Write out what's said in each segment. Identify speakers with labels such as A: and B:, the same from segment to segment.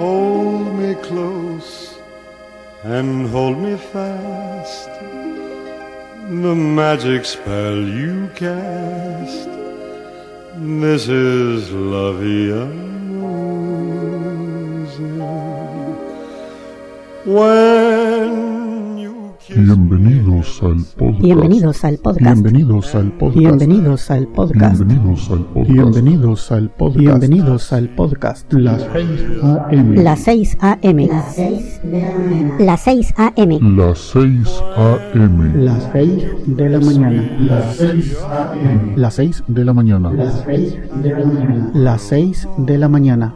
A: Hold me close and hold me fast. The magic spell you cast. This is La Via When you kiss
B: Bienvenidos al podcast.
C: Bienvenidos al podcast.
B: Bienvenidos al podcast.
C: Bienvenidos al podcast.
B: Bienvenidos al podcast.
C: Bienvenidos al podcast. Bienvenidos al podcast.
B: Las 6 AM.
C: Las 6 a.m. Las 6
D: Las 6 a.m.
B: Las 6 AM.
C: Las 6 de la mañana.
B: Las 6 AM. Las 6 de la mañana.
C: Las 6 de la mañana.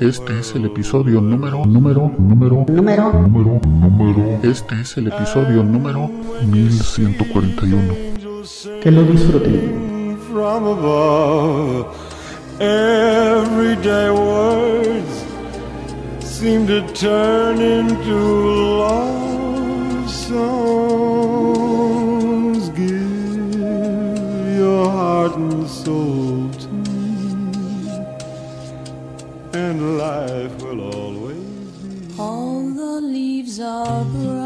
B: Este es el episodio número, número, número,
D: Número
B: número, número. Este es el episodio número 1141.
C: Que lo disfruten.
A: from above. Everyday words seem to turn into love songs.
E: Are brown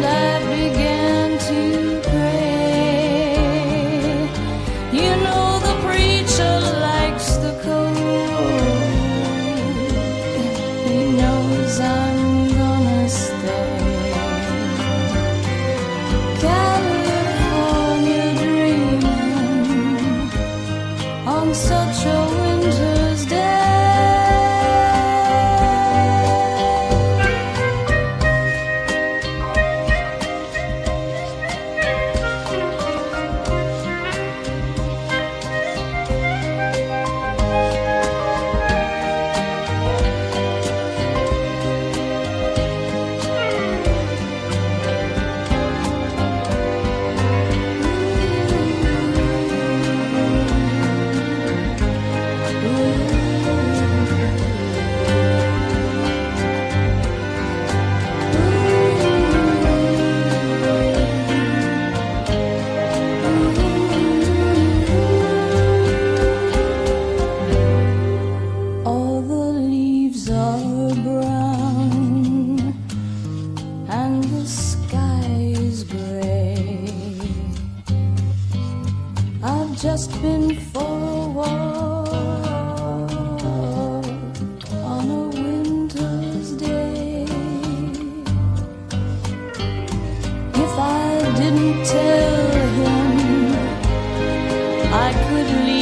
E: and tell him I could leave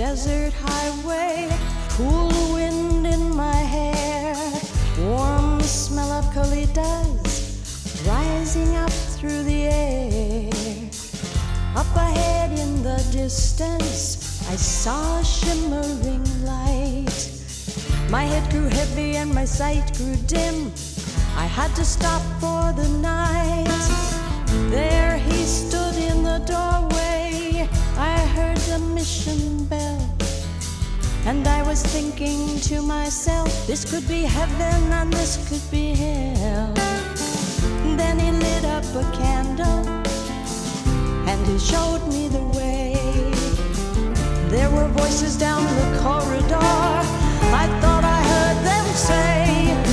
F: desert highway, cool wind in my hair, warm smell of colitas rising up through the air. Up ahead in the distance, I saw a shimmering light. My head grew heavy and my sight grew dim. I had to stop for the night. There he stood in the doorway. I heard the mission bell. And I was thinking to myself, this could be heaven and this could be hell.
E: Then he lit up a candle and he showed me the way. There were voices down the corridor. I thought I heard them say,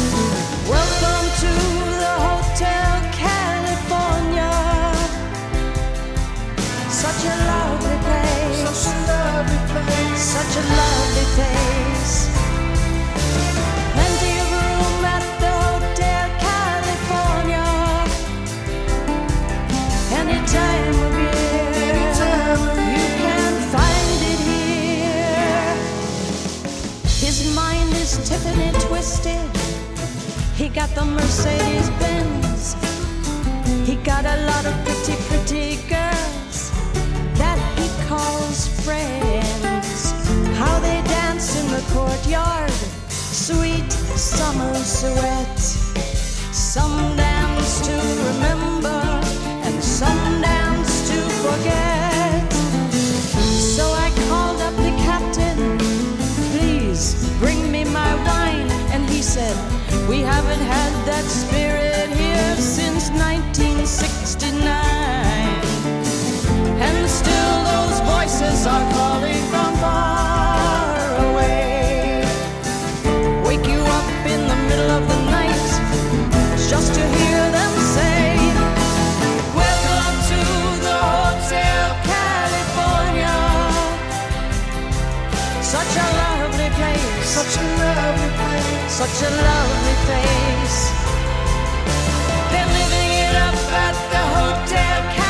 E: lovely place. Plenty of room at the Hotel California. Of year, you can find it here. His mind is Tiffany twisted. He got the Mercedes Benz. He got a lot of sweet summer sweat. Some dance to remember, and some dance to forget. So I called up the captain, please bring me my wine. And he said, We haven't had that spirit here since 1969. And still those voices are calling from far Such a lovely place. They're living it up at the Hotel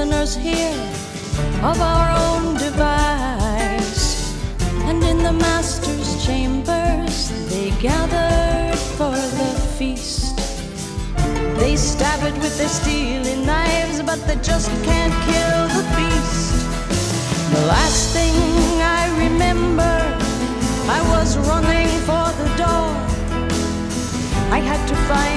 E: prisoners here of our own device. And in the master's chambers, they gathered for the feast. They stab it with their steely knives, but they just can't kill the beast. The last thing I remember, I was running for the door. I had to find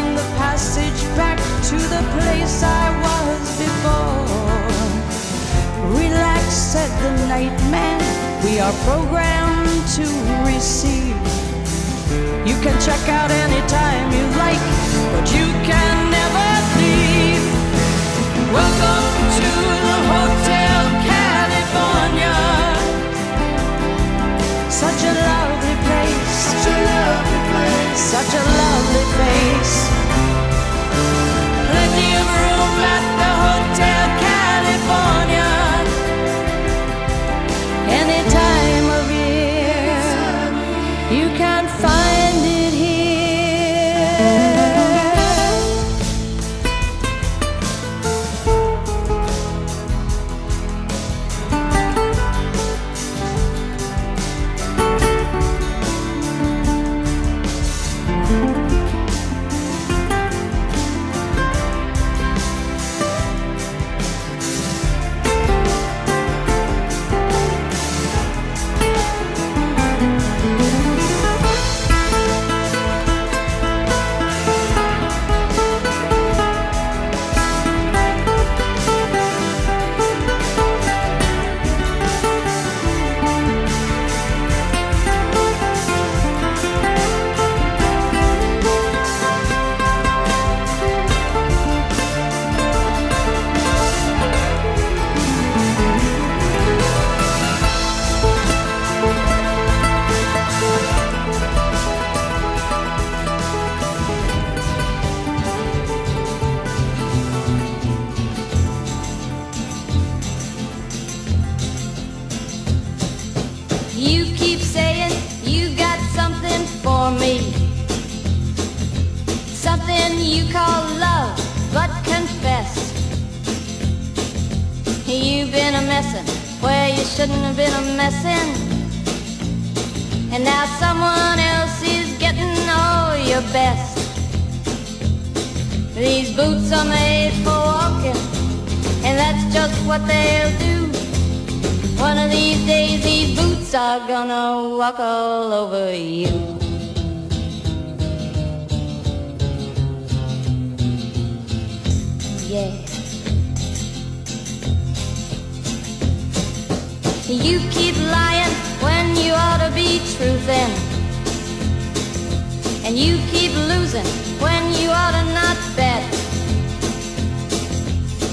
E: said the night man. We are programmed to receive. You can check out anytime you like, but you can never leave. Welcome to the Hotel California. Such a lovely place. Such a lovely place. Such a lovely face.
G: Just what they'll do. One of these days, these boots are gonna walk all over you. Yeah. You keep lying when you ought to be truthin'. And you keep losing when you ought to not bet.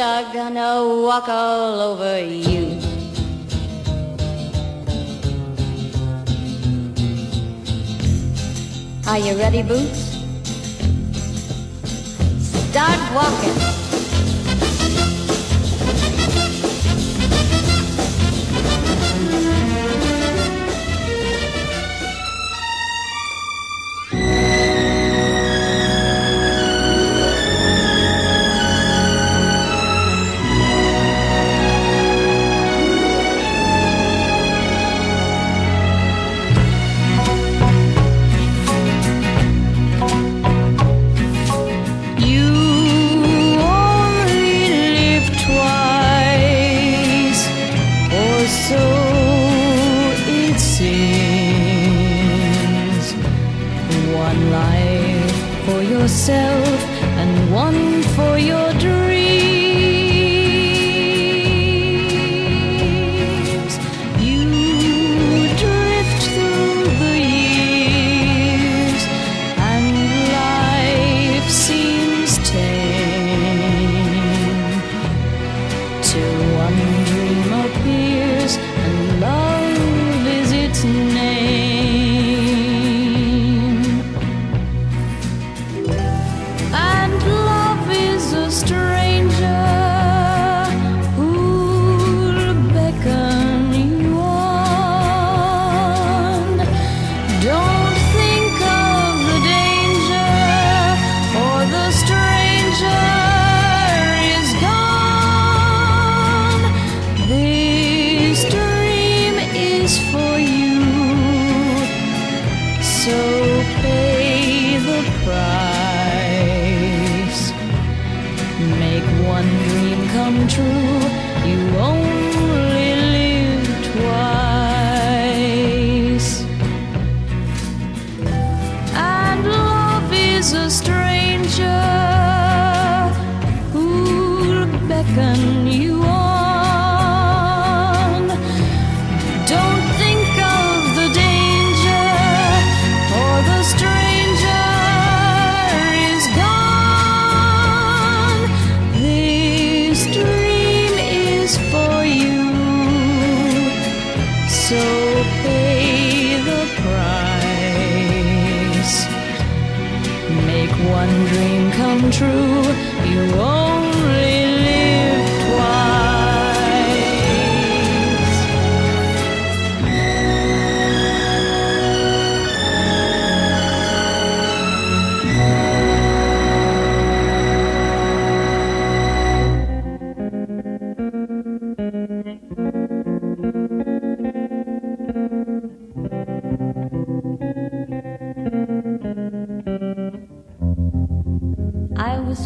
G: are gonna walk all over you. Are you ready, Boots? Start walking.
E: You yourself and one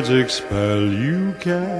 C: magic spell you cast.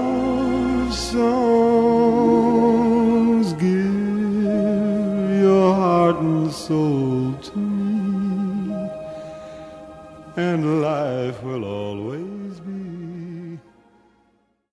C: To me, and life will.